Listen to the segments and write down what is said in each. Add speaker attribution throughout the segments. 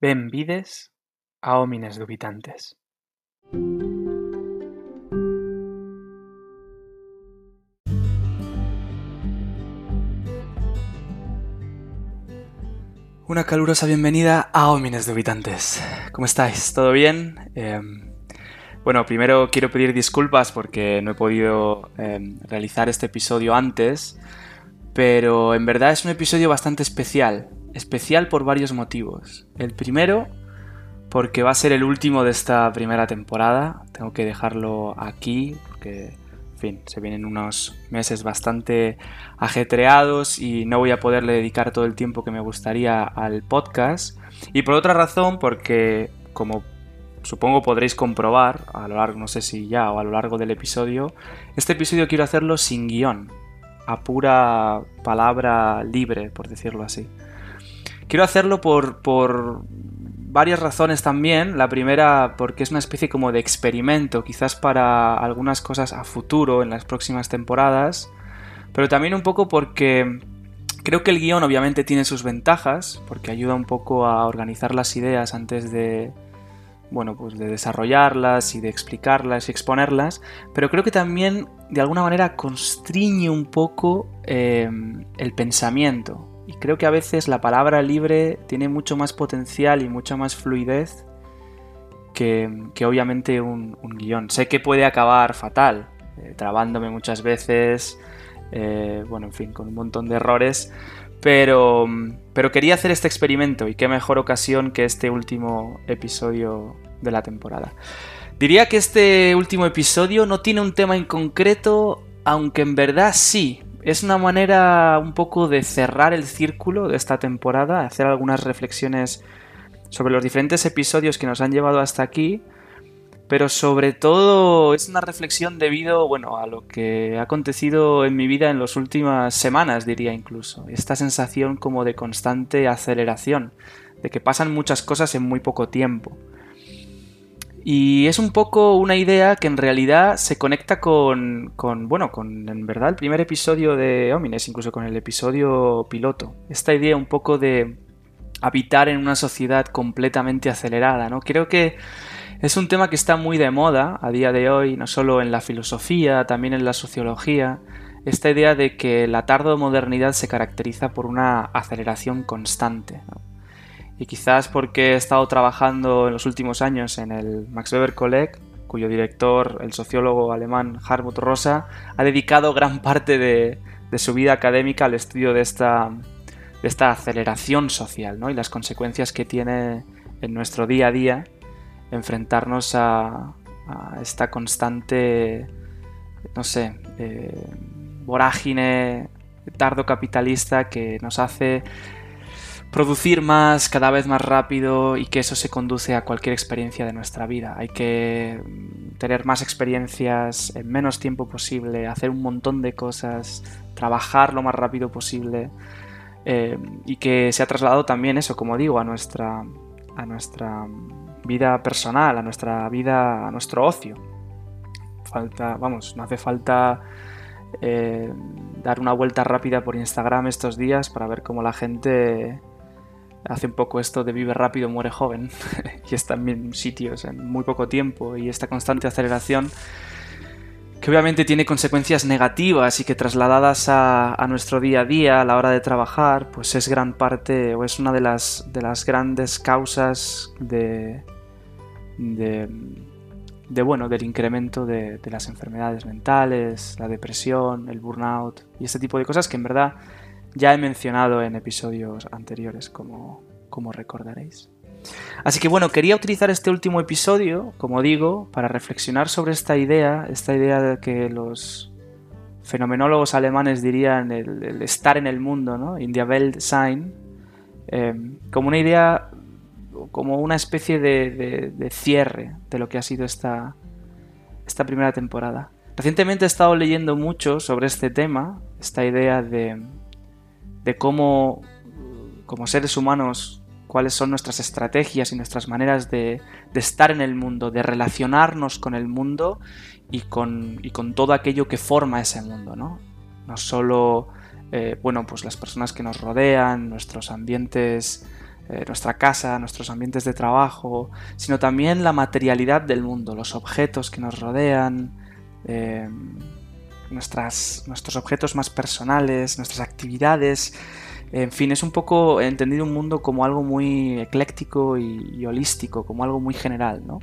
Speaker 1: Benvides a Homines Dubitantes. Una calurosa bienvenida a Homines Dubitantes. ¿Cómo estáis? ¿Todo bien? Em, bueno, primero quiero pedir disculpas porque no he podido em, realizar este episodio antes, pero en verdad es un episodio bastante especial. Especial por varios motivos. El primero, porque va a ser el último de esta primera temporada. Tengo que dejarlo aquí porque, en fin, se vienen unos meses bastante ajetreados y no voy a poderle dedicar todo el tiempo que me gustaría al podcast. Y por otra razón, porque, como supongo podréis comprobar a lo largo, no sé si ya o a lo largo del episodio, este episodio quiero hacerlo sin guion, a pura palabra libre, por decirlo así. Quiero hacerlo por, por varias razones también. La primera, porque es una especie como de experimento, quizás para algunas cosas a futuro, en las próximas temporadas. Pero también un poco porque creo que el guion obviamente tiene sus ventajas, porque ayuda un poco a organizar las ideas antes de, bueno, pues de desarrollarlas y de explicarlas y exponerlas, pero creo que también de alguna manera constriñe un poco eh, el pensamiento. Creo que a veces la palabra libre tiene mucho más potencial y mucha más fluidez que, obviamente un, guion. Sé que puede acabar fatal, eh, trabándome muchas veces, eh, bueno, en fin, con un montón de errores, pero, pero quería hacer este experimento y qué mejor ocasión que este último episodio de la temporada. Diría que este último episodio no tiene un tema en concreto, aunque en verdad sí, es una manera un poco de cerrar el círculo de esta temporada, hacer algunas reflexiones sobre los diferentes episodios que nos han llevado hasta aquí, pero sobre todo es una reflexión debido, bueno, a lo que ha acontecido en mi vida en las últimas semanas, diría incluso. Esta sensación como de constante aceleración, de que pasan muchas cosas en muy poco tiempo. Y es un poco una idea que en realidad se conecta con, bueno, con en verdad el primer episodio de Homines, incluso con el episodio piloto. Esta idea un poco de habitar en una sociedad completamente acelerada, ¿no? Creo que es un tema que está muy de moda a día de hoy, no solo en la filosofía, también en la sociología. Esta idea de que la modernidad se caracteriza por una aceleración constante. ¿no? Y quizás porque he estado trabajando en los últimos años en el Max Weber College, cuyo director, el sociólogo alemán Hartmut Rosa, ha dedicado gran parte de, su vida académica al estudio de esta, de esta aceleración social ¿no? y las consecuencias que tiene en nuestro día a día enfrentarnos a, esta constante, no sé, eh, vorágine tardo capitalista que nos hace producir más, cada vez más rápido y que eso se conduce a cualquier experiencia de nuestra vida. Hay que mm, tener más experiencias en menos tiempo posible, hacer un montón de cosas, trabajar lo más rápido posible eh, y que se ha trasladado también eso, como digo, a nuestra, a nuestra vida personal, a nuestra vida, a nuestro ocio. Falta, vamos, no hace falta eh, dar una vuelta rápida por Instagram estos días para ver cómo la gente hace un poco esto de vive rápido, muere joven, y está en sitios en muy poco tiempo, y esta constante aceleración que obviamente tiene consecuencias negativas y que trasladadas a, nuestro día a día a la hora de trabajar, pues es gran parte o es una de las, de las grandes causas de, de, bueno, del incremento de, de las enfermedades mentales, la depresión, el burnout y este tipo de cosas que en verdad ya he mencionado en episodios anteriores, como, como recordaréis. Así que bueno, quería utilizar este último episodio, como digo, para reflexionar sobre esta idea, esta idea de que los fenomenólogos alemanes dirían el, estar en el mundo, ¿no? In Welt sein, eh, como una idea, como una especie de, de, cierre de lo que ha sido esta, esta primera temporada. Recientemente he estado leyendo mucho sobre este tema, esta idea de, de cómo, como seres humanos, cuáles son nuestras estrategias y nuestras maneras de, estar en el mundo, de relacionarnos con el mundo y con, con todo aquello que forma ese mundo, ¿no? No solo, eh, bueno, pues las personas que nos rodean, nuestros ambientes eh, nuestra casa, nuestros ambientes de trabajo, sino también la materialidad del mundo, los objetos que nos rodean, eh, nuestros objetos más personales, nuestras actividades. En fin, es un poco entendido un mundo como algo muy ecléctico y, holístico, como algo muy general, ¿no?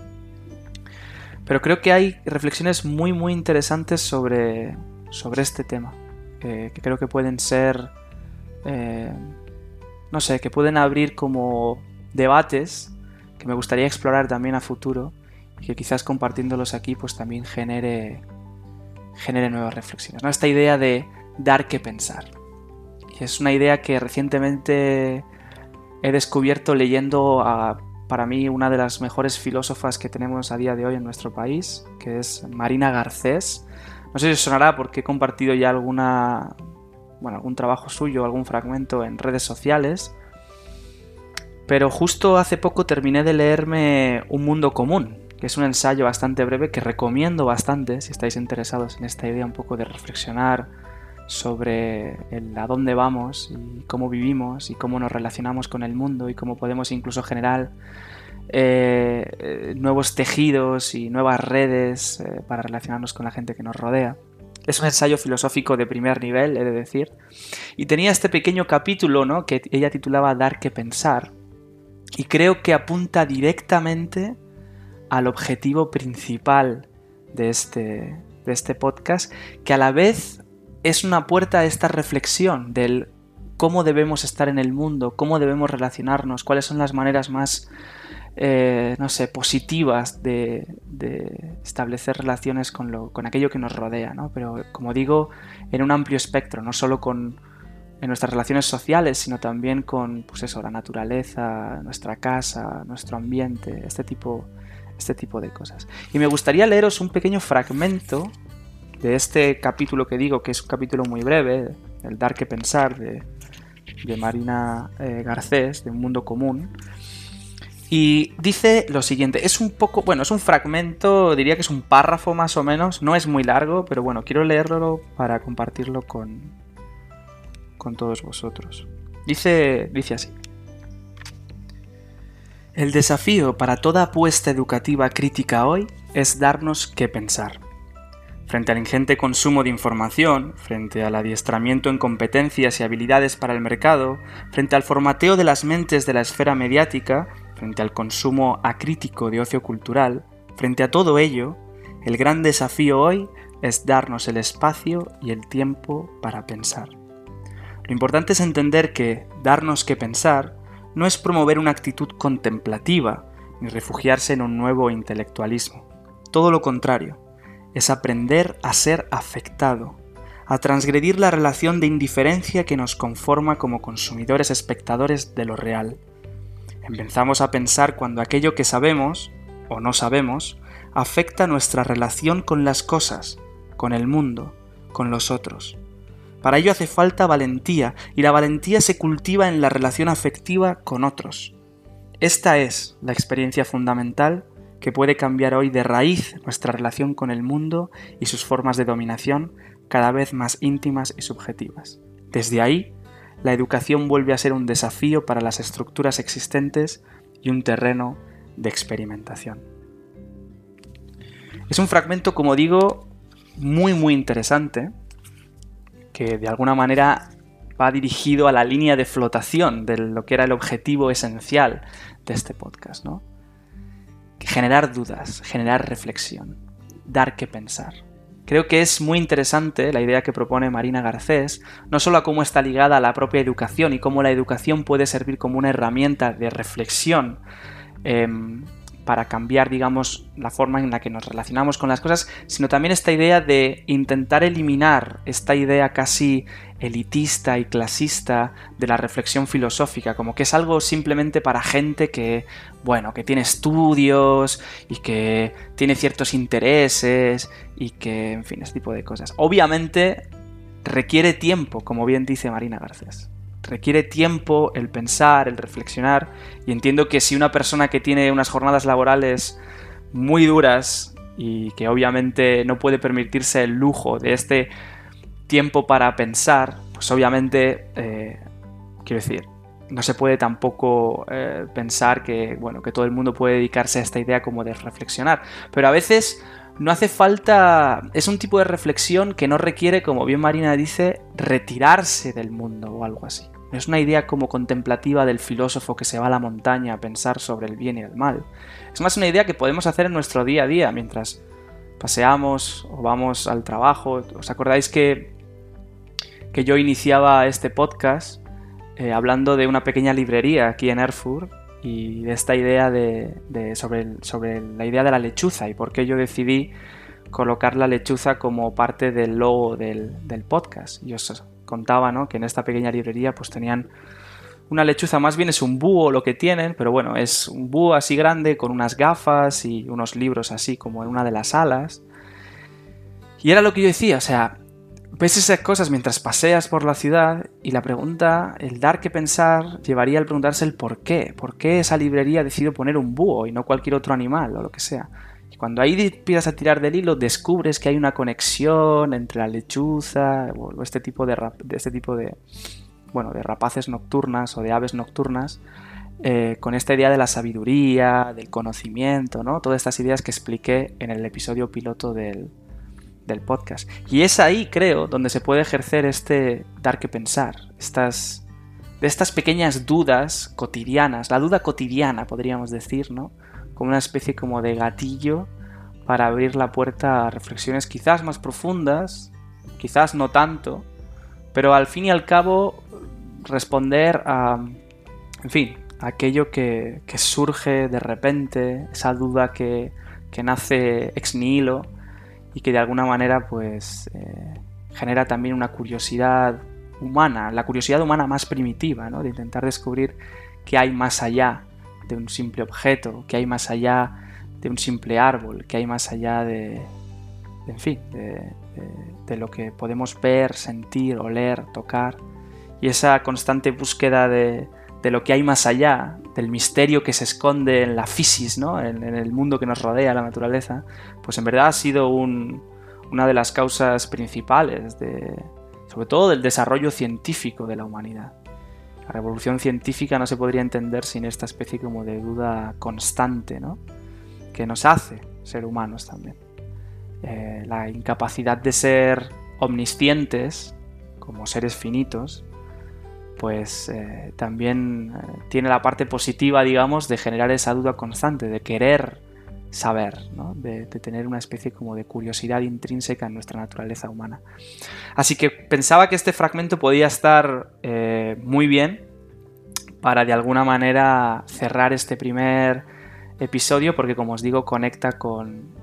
Speaker 1: Pero creo que hay reflexiones muy, muy interesantes sobre, sobre este tema, que creo que pueden ser eh, no sé, que pueden abrir como debates que me gustaría explorar también a futuro y que quizás compartiéndolos aquí pues también genere, genere nuevas reflexiones. ¿no? Esta idea de dar que pensar. Y es una idea que recientemente he descubierto leyendo a, para mí, una de las mejores filósofas que tenemos a día de hoy en nuestro país, que es Marina Garcés. No sé si os sonará porque he compartido ya alguna bueno, algún trabajo suyo, algún fragmento en redes sociales. Pero justo hace poco terminé de leerme Un Mundo Común, que es un ensayo bastante breve que recomiendo bastante si estáis interesados en esta idea un poco de reflexionar sobre el a dónde vamos y cómo vivimos y cómo nos relacionamos con el mundo y cómo podemos incluso generar eh, nuevos tejidos y nuevas redes eh, para relacionarnos con la gente que nos rodea. Es un ensayo filosófico de primer nivel, he de decir. Y tenía este pequeño capítulo, ¿no? Que ella titulaba Dar que pensar. Y creo que apunta directamente al objetivo principal de este, de este podcast, que a la vez es una puerta a esta reflexión del cómo debemos estar en el mundo, cómo debemos relacionarnos, cuáles son las maneras más eh, no sé, positivas de, establecer relaciones con, lo, con, aquello que nos rodea, ¿no? Pero como digo, en un amplio espectro, no solo con en nuestras relaciones sociales, sino también con, pues eso, la naturaleza, nuestra casa, nuestro ambiente, este tipo, este tipo de cosas. Y me gustaría leeros un pequeño fragmento de este capítulo que digo, que es un capítulo muy breve, el Dar que Pensar, de, Marina eh, Garcés, de Un Mundo Común, y dice lo siguiente, es un poco, bueno, es un fragmento, diría que es un párrafo más o menos, no es muy largo, pero bueno, quiero leerlo para compartirlo con, con todos vosotros. Dice, dice así. El desafío para toda apuesta educativa crítica hoy es darnos qué pensar. Frente al ingente consumo de información, frente al adiestramiento en competencias y habilidades para el mercado, frente al formateo de las mentes de la esfera mediática, frente al consumo acrítico de ocio cultural, frente a todo ello, el gran desafío hoy es darnos el espacio y el tiempo para pensar. Lo importante es entender que darnos que pensar no es promover una actitud contemplativa ni refugiarse en un nuevo intelectualismo. Todo lo contrario, es aprender a ser afectado, a transgredir la relación de indiferencia que nos conforma como consumidores espectadores de lo real Empezamos a pensar cuando aquello que sabemos, o no sabemos, afecta nuestra relación con las cosas, con el mundo, con los otros. Para ello hace falta valentía, y la valentía se cultiva en la relación afectiva con otros. Esta es la experiencia fundamental que puede cambiar hoy de raíz nuestra relación con el mundo y sus formas de dominación cada vez más íntimas y subjetivas. Desde ahí la educación vuelve a ser un desafío para las estructuras existentes y un terreno de experimentación. Es un fragmento, como digo, muy muy interesante, que de alguna manera va dirigido a la línea de flotación de lo que era el objetivo esencial de este podcast, ¿no? Generar dudas, generar reflexión, dar que pensar. Creo que es muy interesante la idea que propone Marina Garcés, no solo a cómo está ligada a la propia educación y cómo la educación puede servir como una herramienta de reflexión em, para cambiar, digamos, la forma en la que nos relacionamos con las cosas, sino también esta idea de intentar eliminar esta idea casi elitista y clasista de la reflexión filosófica, como que es algo simplemente para gente que, bueno, que tiene estudios y que tiene ciertos intereses y que, en fin, este tipo de cosas. Obviamente requiere tiempo, como bien dice Marina Garcés. Requiere tiempo el pensar, el reflexionar, y entiendo que si una persona que tiene unas jornadas laborales muy duras y que obviamente no puede permitirse el lujo de este tiempo para pensar, pues obviamente, eh, quiero decir, no se puede tampoco eh, pensar que, bueno, que todo el mundo puede dedicarse a esta idea como de reflexionar. Pero a veces no hace falta. Es un tipo de reflexión que no requiere, como bien Marina dice, retirarse del mundo o algo así. Es una idea como contemplativa del filósofo que se va a la montaña a pensar sobre el bien y el mal. Es más una idea que podemos hacer en nuestro día a día mientras paseamos o vamos al trabajo. ¿Os acordáis que, que yo iniciaba este podcast eh, hablando de una pequeña librería aquí en Erfurt y de esta idea de, sobre, sobre, la idea de la lechuza y por qué yo decidí colocar la lechuza como parte del logo del, podcast. Y os contaba ¿no? que en esta pequeña librería pues tenían una lechuza, más bien es un búho lo que tienen, pero bueno, es un búho así grande con unas gafas y unos libros así como en una de las alas. Y era lo que yo decía, o sea, ves esas cosas mientras paseas por la ciudad y la pregunta, el dar que pensar, llevaría al preguntarse el por qué. ¿Por qué esa librería decidido poner un búho y no cualquier otro animal o lo que sea? Cuando ahí empiezas a tirar del hilo, descubres que hay una conexión entre la lechuza o este tipo de, este tipo de, bueno, de rapaces nocturnas o de aves nocturnas eh, con esta idea de la sabiduría, del conocimiento, ¿no? Todas estas ideas que expliqué en el episodio piloto del, del podcast. Y es ahí, creo, donde se puede ejercer este dar que pensar, estas, de estas pequeñas dudas cotidianas, la duda cotidiana, podríamos decir, ¿no? Como una especie como de gatillo para abrir la puerta a reflexiones quizás más profundas, quizás no tanto, pero al fin y al cabo responder a, en fin, aquello que, que surge de repente, esa duda que, que nace ex nihilo, y que de alguna manera pues eh, genera también una curiosidad humana, la curiosidad humana más primitiva, ¿no? de intentar descubrir qué hay más allá de un simple objeto, qué hay más allá de un simple árbol, qué hay más allá de, en fin, de, lo que podemos ver, sentir, oler, tocar, y esa constante búsqueda de, lo que hay más allá, del misterio que se esconde en la fisis, ¿no? en, el mundo que nos rodea, la naturaleza, pues en verdad ha sido una de las causas principales, sobre todo del desarrollo científico de la humanidad. La revolución científica no se podría entender sin esta especie como de duda constante, ¿no? que nos hace ser humanos también. Eh, la incapacidad de ser omniscientes, como seres finitos, pues eh, también eh, tiene la parte positiva, digamos, de generar esa duda constante, de querer saber, de, tener una especie como de curiosidad intrínseca en nuestra naturaleza humana. Así que pensaba que este fragmento podía estar eh, muy bien para de alguna manera cerrar este primer episodio, porque como os digo, conecta con,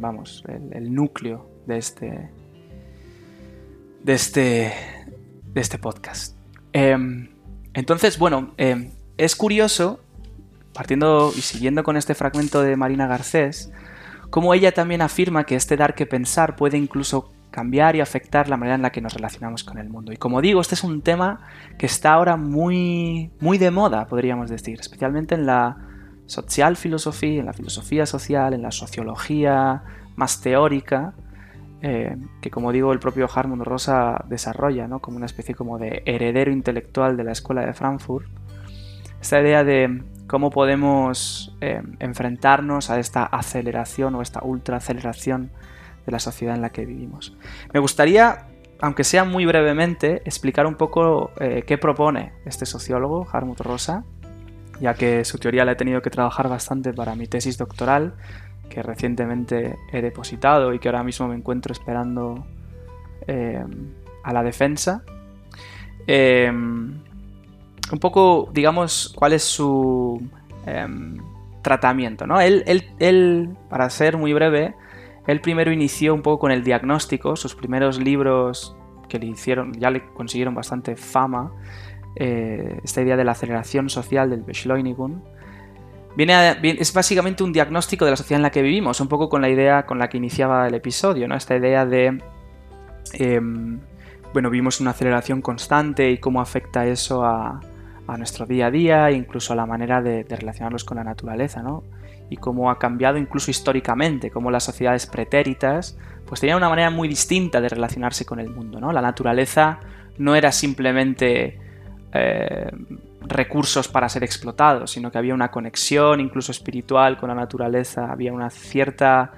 Speaker 1: vamos, el, el núcleo de este, de este, de este podcast. Em, entonces, bueno, em, es curioso, partiendo y siguiendo con este fragmento de Marina Garcés, cómo ella también afirma que este dar que pensar puede incluso cambiar y afectar la manera en la que nos relacionamos con el mundo. Y como digo, este es un tema que está ahora muy, muy de moda, podríamos decir, especialmente en la social filosofía, en la filosofía social, en la sociología más teórica, eh, que como digo el propio Harmon Rosa desarrolla, ¿no? como una especie como de heredero intelectual de la Escuela de Frankfurt, esta idea de cómo podemos eh, enfrentarnos a esta aceleración o esta ultraaceleración de la sociedad en la que vivimos. Me gustaría, aunque sea muy brevemente, explicar un poco eh, qué propone este sociólogo, Harmut Rosa, ya que su teoría la he tenido que trabajar bastante para mi tesis doctoral que recientemente he depositado y que ahora mismo me encuentro esperando eh, a la defensa. Em, un poco, digamos, cuál es su em, tratamiento, ¿no? Él, él, para ser muy breve, él primero inició un poco con el diagnóstico, sus primeros libros que le hicieron, ya le consiguieron bastante fama, eh, esta idea de la aceleración social del Beschleunigung, Viene, es básicamente un diagnóstico de la sociedad en la que vivimos, un poco con la idea con la que iniciaba el episodio, ¿no? Esta idea de, em, bueno, vimos una aceleración constante y cómo afecta eso a, nuestro día a día, incluso a la manera de, relacionarnos con la naturaleza, ¿no? Y cómo ha cambiado incluso históricamente, cómo las sociedades pretéritas, pues tenían una manera muy distinta de relacionarse con el mundo, ¿no? La naturaleza no era simplemente... Eh, recursos para ser explotados, sino que había una conexión incluso espiritual con la naturaleza, había una cierta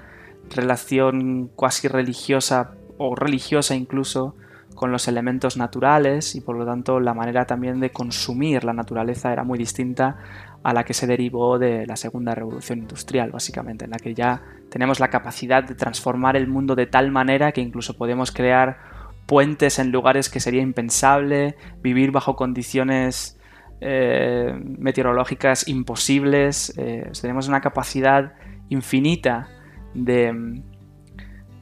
Speaker 1: relación cuasi religiosa o religiosa incluso con los elementos naturales y por lo tanto la manera también de consumir la naturaleza era muy distinta a la que se derivó de la segunda revolución industrial, básicamente, en la que ya tenemos la capacidad de transformar el mundo de tal manera que incluso podemos crear puentes en lugares que sería impensable, vivir bajo condiciones eh, meteorológicas imposibles, eh, tenemos una capacidad infinita de,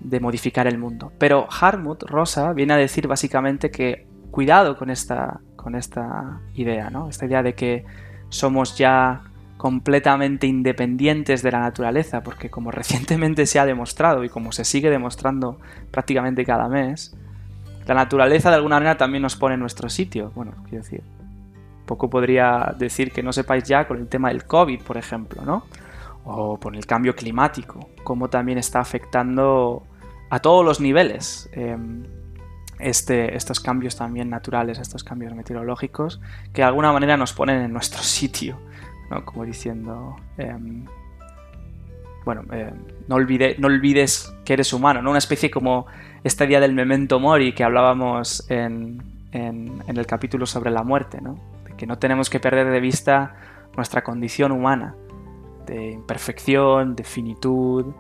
Speaker 1: de modificar el mundo. Pero Harmut Rosa viene a decir básicamente que cuidado con esta, con esta idea, ¿no? Esta idea de que somos ya completamente independientes de la naturaleza, porque como recientemente se ha demostrado y como se sigue demostrando prácticamente cada mes, la naturaleza de alguna manera también nos pone en nuestro sitio. Bueno, quiero decir, poco podría decir que no sepáis ya con el tema del COVID, por ejemplo, ¿no? O por el cambio climático, cómo también está afectando a todos los niveles. Em, este, estos cambios también naturales, estos cambios meteorológicos, que de alguna manera nos ponen en nuestro sitio, ¿no? Como diciendo, em, bueno, em, no, no olvides que eres humano, ¿no? Una especie como esta idea del memento mori que hablábamos en, en, el capítulo sobre la muerte, ¿no? Que no tenemos que perder de vista nuestra condición humana, de imperfección, de finitud,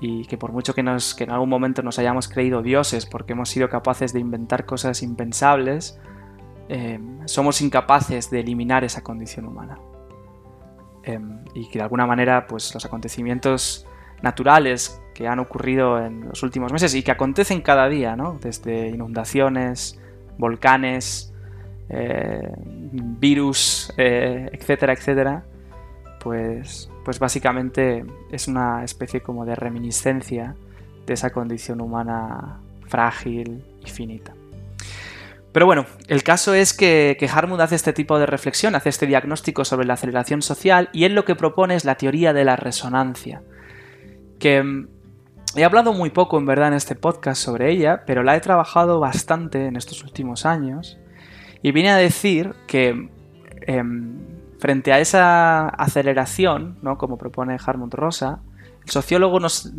Speaker 1: y que por mucho que, nos, que en algún momento nos hayamos creído dioses porque hemos sido capaces de inventar cosas impensables, em, somos incapaces de eliminar esa condición humana. Em, y que de alguna manera pues, los acontecimientos naturales que han ocurrido en los últimos meses y que acontecen cada día, ¿no? desde inundaciones, volcanes, eh, virus, eh, etcétera, etcétera, pues pues básicamente es una especie como de reminiscencia de esa condición humana frágil y finita. Pero bueno, el caso es que, que Harmut hace este tipo de reflexión, hace este diagnóstico sobre la aceleración social y él lo que propone es la teoría de la resonancia, que mm, he hablado muy poco en verdad en este podcast sobre ella, pero la he trabajado bastante en estos últimos años y viene a decir que em, Frente a esa aceleración, ¿no? como propone Harmut Rosa, el sociólogo nos,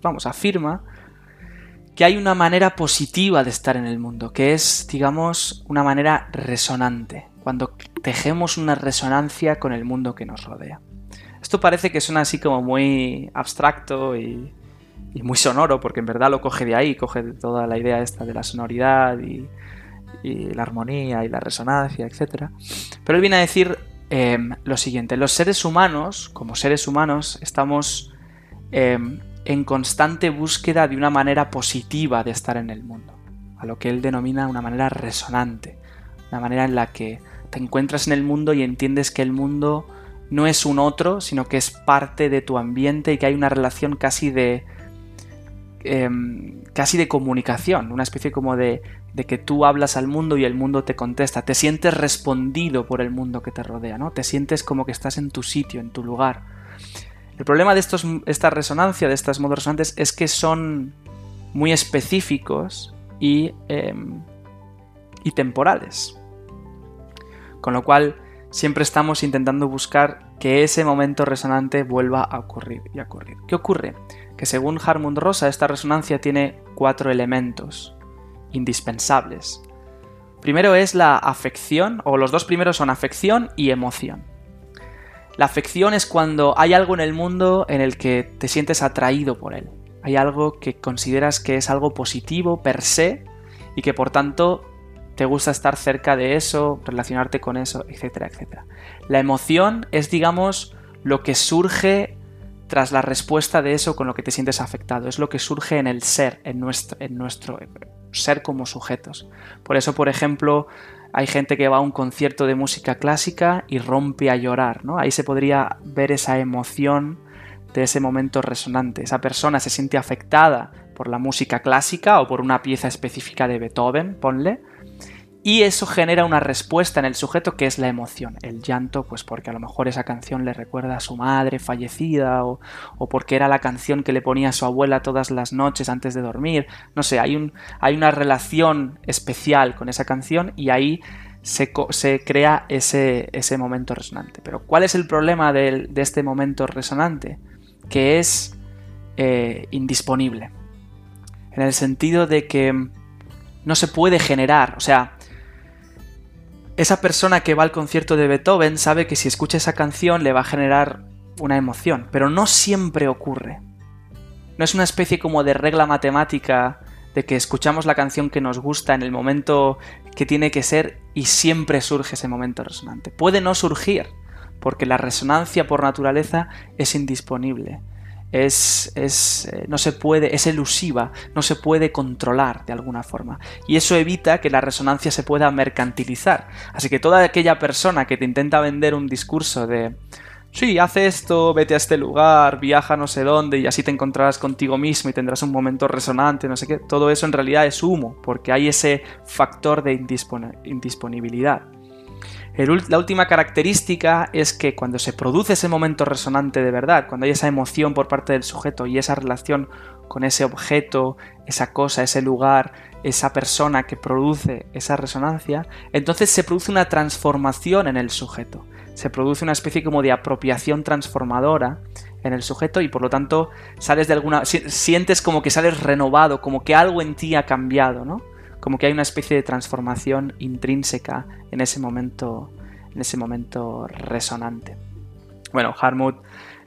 Speaker 1: vamos, afirma que hay una manera positiva de estar en el mundo, que es, digamos, una manera resonante, cuando tejemos una resonancia con el mundo que nos rodea. Esto parece que suena así como muy abstracto y, muy sonoro, porque en verdad lo coge de ahí, coge toda la idea esta de la sonoridad y, y la armonía y la resonancia, etc. Pero él viene a decir Em, lo siguiente, los seres humanos, como seres humanos, estamos em, en constante búsqueda de una manera positiva de estar en el mundo, a lo que él denomina una manera resonante, una manera en la que te encuentras en el mundo y entiendes que el mundo no es un otro, sino que es parte de tu ambiente y que hay una relación casi de em, casi de comunicación, una especie como de de que tú hablas al mundo y el mundo te contesta, te sientes respondido por el mundo que te rodea, ¿no? Te sientes como que estás en tu sitio, en tu lugar. El problema de estos, esta resonancia, de estos modos resonantes, es que son muy específicos y, em, y temporales. Con lo cual, siempre estamos intentando buscar que ese momento resonante vuelva a ocurrir y a ocurrir. ¿Qué ocurre? Que según Harmund Rosa, esta resonancia tiene cuatro elementos indispensables. Primero es la afección, o los dos primeros son afección y emoción. La afección es cuando hay algo en el mundo en el que te sientes atraído por él. Hay algo que consideras que es algo positivo per se y que por tanto te gusta estar cerca de eso, relacionarte con eso, etcétera, etcétera. La emoción es, digamos, lo que surge tras la respuesta de eso con lo que te sientes afectado. Es lo que surge en el ser, en nuestro, en nuestro ser como sujetos. Por eso, por ejemplo, hay gente que va a un concierto de música clásica y rompe a llorar, ¿no? Ahí se podría ver esa emoción de ese momento resonante. Esa persona se siente afectada por la música clásica o por una pieza específica de Beethoven, ponle, y eso genera una respuesta en el sujeto que es la emoción, el llanto, pues porque a lo mejor esa canción le recuerda a su madre fallecida o, porque era la canción que le ponía a su abuela todas las noches antes de dormir. No sé, hay, un, hay una relación especial con esa canción y ahí se, crea ese, ese, momento resonante. Pero ¿cuál es el problema de, este momento resonante? Que es eh, indisponible. En el sentido de que no se puede generar. O sea, esa persona que va al concierto de Beethoven sabe que si escucha esa canción le va a generar una emoción, pero no siempre ocurre. No es una especie como de regla matemática de que escuchamos la canción que nos gusta en el momento que tiene que ser y siempre surge ese momento resonante. Puede no surgir, porque la resonancia por naturaleza es indisponible. Es, es, eh, no se puede, es elusiva, no se puede controlar de alguna forma. Y eso evita que la resonancia se pueda mercantilizar. Así que toda aquella persona que te intenta vender un discurso de sí, haz esto, vete a este lugar, viaja no sé dónde y así te encontrarás contigo mismo y tendrás un momento resonante, no sé qué, todo eso en realidad es humo, porque hay ese factor de indisponibilidad. La última característica es que cuando se produce ese momento resonante de verdad, cuando hay esa emoción por parte del sujeto y esa relación con ese objeto, esa cosa, ese lugar, esa persona que produce esa resonancia, entonces se produce una transformación en el sujeto se produce una especie como de apropiación transformadora en el sujeto y por lo tanto sales de alguna sientes como que sales renovado, como que algo en ti ha cambiado, ¿no? Como que hay una especie de transformación intrínseca en ese momento en ese momento resonante. Bueno, Harmut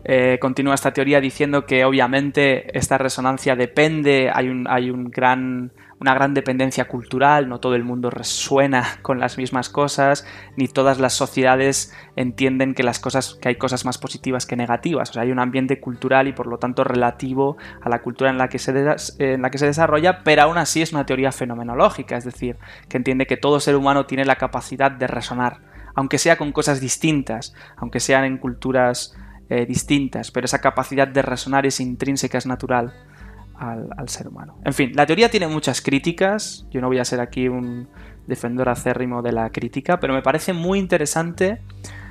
Speaker 1: eh, continúa esta teoría diciendo que obviamente esta resonancia depende, hay un, hay un gran una gran dependencia cultural, no todo el mundo resuena con las mismas cosas, ni todas las sociedades entienden que las cosas, que hay cosas más positivas que negativas. O sea, hay un ambiente cultural y por lo tanto relativo a la cultura en la que se, en la que se desarrolla, pero aún así es una teoría fenomenológica, es decir, que entiende que todo ser humano tiene la capacidad de resonar, aunque sea con cosas distintas, aunque sean en culturas eh, distintas, pero esa capacidad de resonar es intrínseca, es natural al, ser humano. En fin, la teoría tiene muchas críticas, yo no voy a ser aquí un defensor acérrimo de la crítica, pero me parece muy interesante,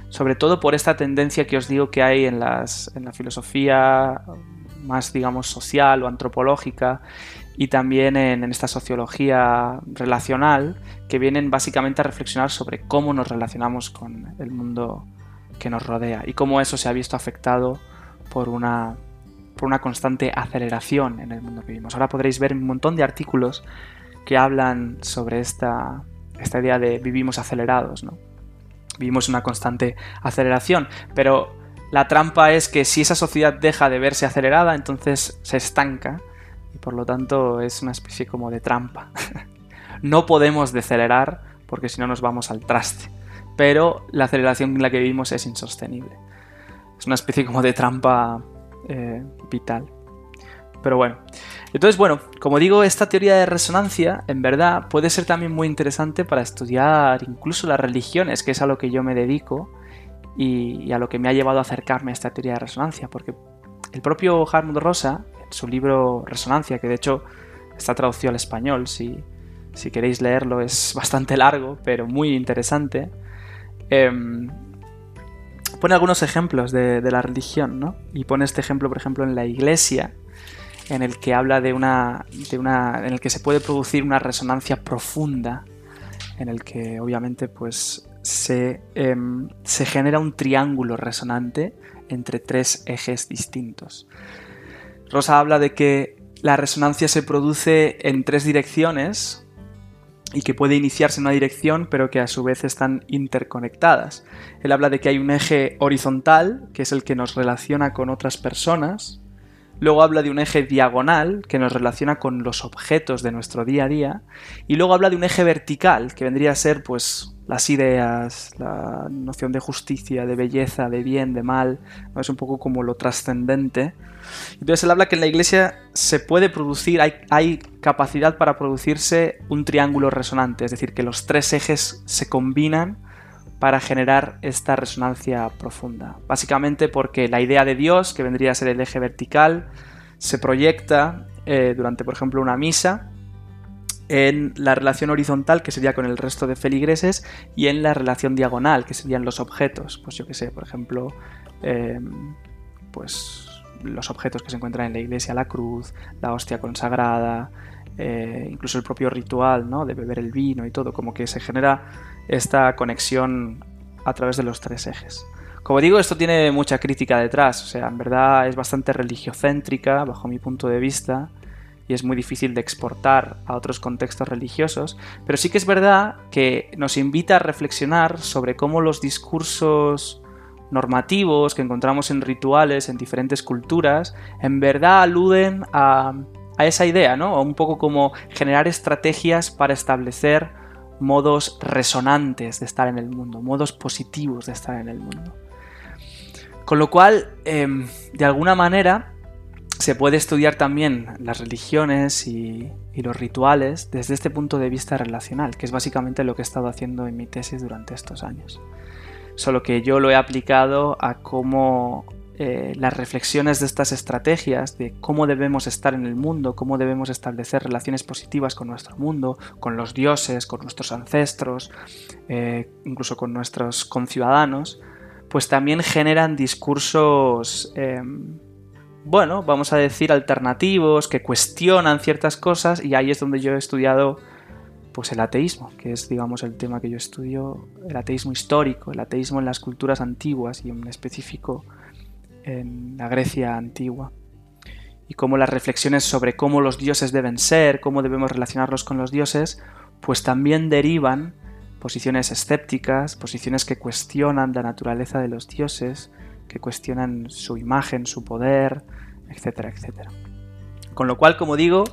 Speaker 1: sobre todo por esta tendencia que os digo que hay en, la filosofía más, digamos, social o antropológica y también en, en, esta sociología relacional, que vienen básicamente a reflexionar sobre cómo nos relacionamos con el mundo que nos rodea y cómo eso se ha visto afectado por una por una constante aceleración en el mundo que vivimos. Ahora podréis ver un montón de artículos que hablan sobre esta, esta idea de vivimos acelerados, ¿no? Vivimos una constante aceleración, pero la trampa es que si esa sociedad deja de verse acelerada, entonces se estanca y por lo tanto es una especie como de trampa. no podemos decelerar porque si no nos vamos al traste, pero la aceleración en la que vivimos es insostenible. Es una especie como de trampa eh, vital. Pero bueno. Entonces, bueno, como digo, esta teoría de resonancia, en verdad, puede ser también muy interesante para estudiar incluso las religiones, que es a lo que yo me dedico y, a lo que me ha llevado a acercarme a esta teoría de resonancia, porque el propio Harmut Rosa, en su libro Resonancia, que de hecho está traducido al español, si, si queréis leerlo, es bastante largo, pero muy interesante. Em, pone algunos ejemplos de, la religión, ¿no? Y pone este ejemplo, por ejemplo, en la iglesia, en el que habla de una, de una. en el que se puede producir una resonancia profunda, en el que obviamente, pues. Se, em, se genera un triángulo resonante entre tres ejes distintos. Rosa habla de que la resonancia se produce en tres direcciones, y que puede iniciarse en una dirección pero que a su vez están interconectadas. Él habla de que hay un eje horizontal, que es el que nos relaciona con otras personas, luego habla de un eje diagonal, que nos relaciona con los objetos de nuestro día a día, y luego habla de un eje vertical, que vendría a ser pues las ideas, la noción de justicia, de belleza, de bien, de mal, es un poco como lo trascendente. Entonces él habla que en la iglesia se puede producir, hay, capacidad para producirse un triángulo resonante, es decir, que los tres ejes se combinan para generar esta resonancia profunda. Básicamente porque la idea de Dios, que vendría a ser el eje vertical, se proyecta eh, durante, por ejemplo, una misa en la relación horizontal, que sería con el resto de feligreses, y en la relación diagonal, que serían los objetos. Pues yo que sé, por ejemplo, em, pues los objetos que se encuentran en la iglesia, la cruz, la hostia consagrada, eh, incluso el propio ritual, ¿no? De beber el vino y todo, como que se genera esta conexión a través de los tres ejes. Como digo, esto tiene mucha crítica detrás, o sea, en verdad es bastante religiocéntrica bajo mi punto de vista y es muy difícil de exportar a otros contextos religiosos, pero sí que es verdad que nos invita a reflexionar sobre cómo los discursos normativos que encontramos en rituales en diferentes culturas en verdad aluden a, a esa idea, ¿no? Un poco como generar estrategias para establecer modos resonantes de estar en el mundo, modos positivos de estar en el mundo. Con lo cual, em, de alguna manera, se puede estudiar también las religiones y, los rituales desde este punto de vista relacional, que es básicamente lo que he estado haciendo en mi tesis durante estos años. Solo que yo lo he aplicado a cómo eh, las reflexiones de estas estrategias, de cómo debemos estar en el mundo, cómo debemos establecer relaciones positivas con nuestro mundo, con los dioses, con nuestros ancestros, eh, incluso con nuestros conciudadanos, pues también generan discursos, em, bueno, vamos a decir alternativos, que cuestionan ciertas cosas y ahí es donde yo he estudiado pues el ateísmo, que es digamos el tema que yo estudio, el ateísmo histórico, el ateísmo en las culturas antiguas y en específico en la Grecia antigua. Y cómo las reflexiones sobre cómo los dioses deben ser, cómo debemos relacionarlos con los dioses, pues también derivan posiciones escépticas, posiciones que cuestionan la naturaleza de los dioses, que cuestionan su imagen, su poder, etcétera, etcétera. Con lo cual, como digo,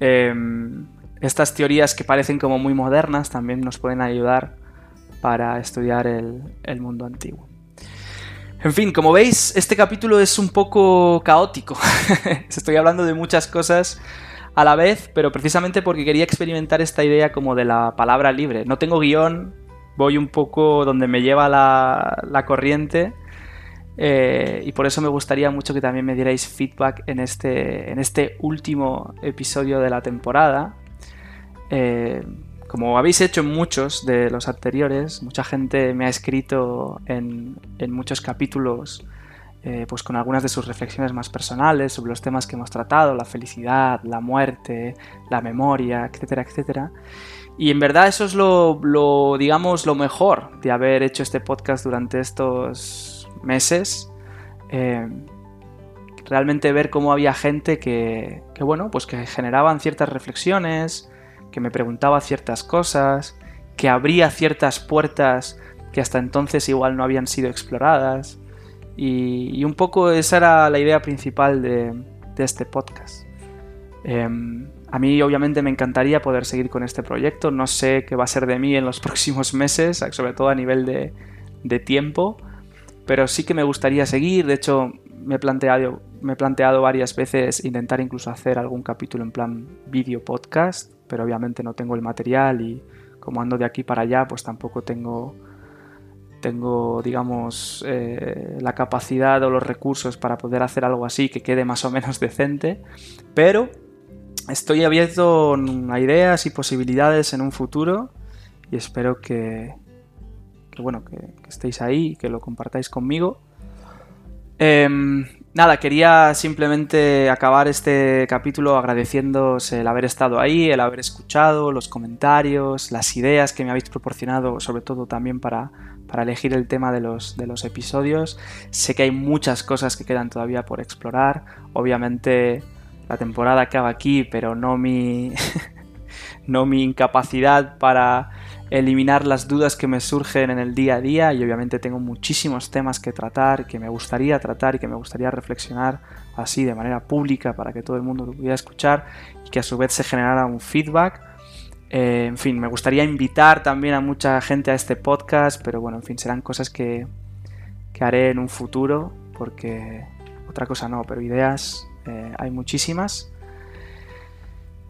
Speaker 1: em, estas teorías que parecen como muy modernas también nos pueden ayudar para estudiar el mundo antiguo. En fin, como veis, este capítulo es un poco caótico. Estoy hablando de muchas cosas a la vez, pero precisamente porque quería experimentar esta idea como de la palabra libre. No tengo guion, voy un poco donde me lleva la, corriente. Eh, y por eso me gustaría mucho que también me dierais feedback en este, en este último episodio de la temporada. Eh, como habéis hecho en muchos de los anteriores, mucha gente me ha escrito en, muchos capítulos eh, pues con algunas de sus reflexiones más personales sobre los temas que hemos tratado, la felicidad, la muerte, la memoria, etcétera, etcétera. Y en verdad eso es lo, digamos, lo mejor de haber hecho este podcast durante estos meses. Eh, realmente ver cómo había gente que, que, bueno, pues que generaban ciertas reflexiones, que me preguntaba ciertas cosas, que abría ciertas puertas que hasta entonces igual no habían sido exploradas. Y, un poco esa era la idea principal de, este podcast. Em, a mí obviamente me encantaría poder seguir con este proyecto. No sé qué va a ser de mí en los próximos meses, sobre todo a nivel de, de tiempo. Pero sí que me gustaría seguir. De hecho, me he, planteado, varias veces intentar incluso hacer algún capítulo en plan vídeo podcast pero obviamente no tengo el material y como ando de aquí para allá, pues tampoco tengo, tengo digamos, eh, la capacidad o los recursos para poder hacer algo así que quede más o menos decente, pero estoy abierto a ideas y posibilidades en un futuro y espero que, bueno, que, estéis ahí que lo compartáis conmigo. Em, Nada, quería simplemente acabar este capítulo agradeciéndoos el haber estado ahí, el haber escuchado, los comentarios, las ideas que me habéis proporcionado, sobre todo también para, elegir el tema de los, de los episodios. Sé que hay muchas cosas que quedan todavía por explorar. Obviamente la temporada acaba aquí, pero no mi, no mi incapacidad para eliminar las dudas que me surgen en el día a día y obviamente tengo muchísimos temas que tratar, que me gustaría tratar y que me gustaría reflexionar así de manera pública para que todo el mundo lo pudiera escuchar y que a su vez se generara un feedback. Eh, en fin, me gustaría invitar también a mucha gente a este podcast, pero bueno, en fin, serán cosas que, haré en un futuro porque otra cosa no, pero ideas eh, hay muchísimas.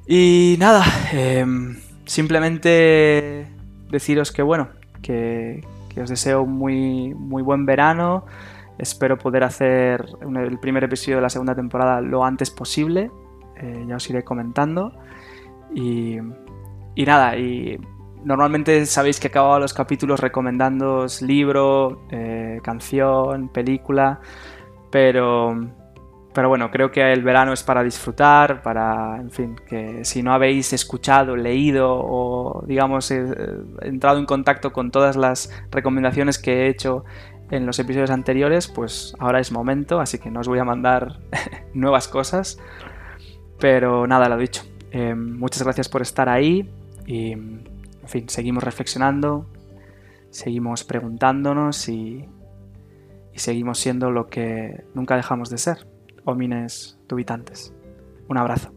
Speaker 1: Y nada, em, simplemente deciros que bueno, que, os deseo muy, muy buen verano. Espero poder hacer el primer episodio de la segunda temporada lo antes posible. Eh, ya os iré comentando. Y, nada, y normalmente sabéis que acabo los capítulos recomendándoos libro, eh, canción, película. Pero pero bueno, creo que el verano es para disfrutar, para, en fin, que si no habéis escuchado, leído o, digamos, eh, entrado en contacto con todas las recomendaciones que he hecho en los episodios anteriores, pues ahora es momento, así que no os voy a mandar nuevas cosas. Pero nada, lo dicho. Eh, muchas gracias por estar ahí y, en fin, seguimos reflexionando, seguimos preguntándonos y, y seguimos siendo lo que nunca dejamos de ser homines dubitantes. Un abrazo.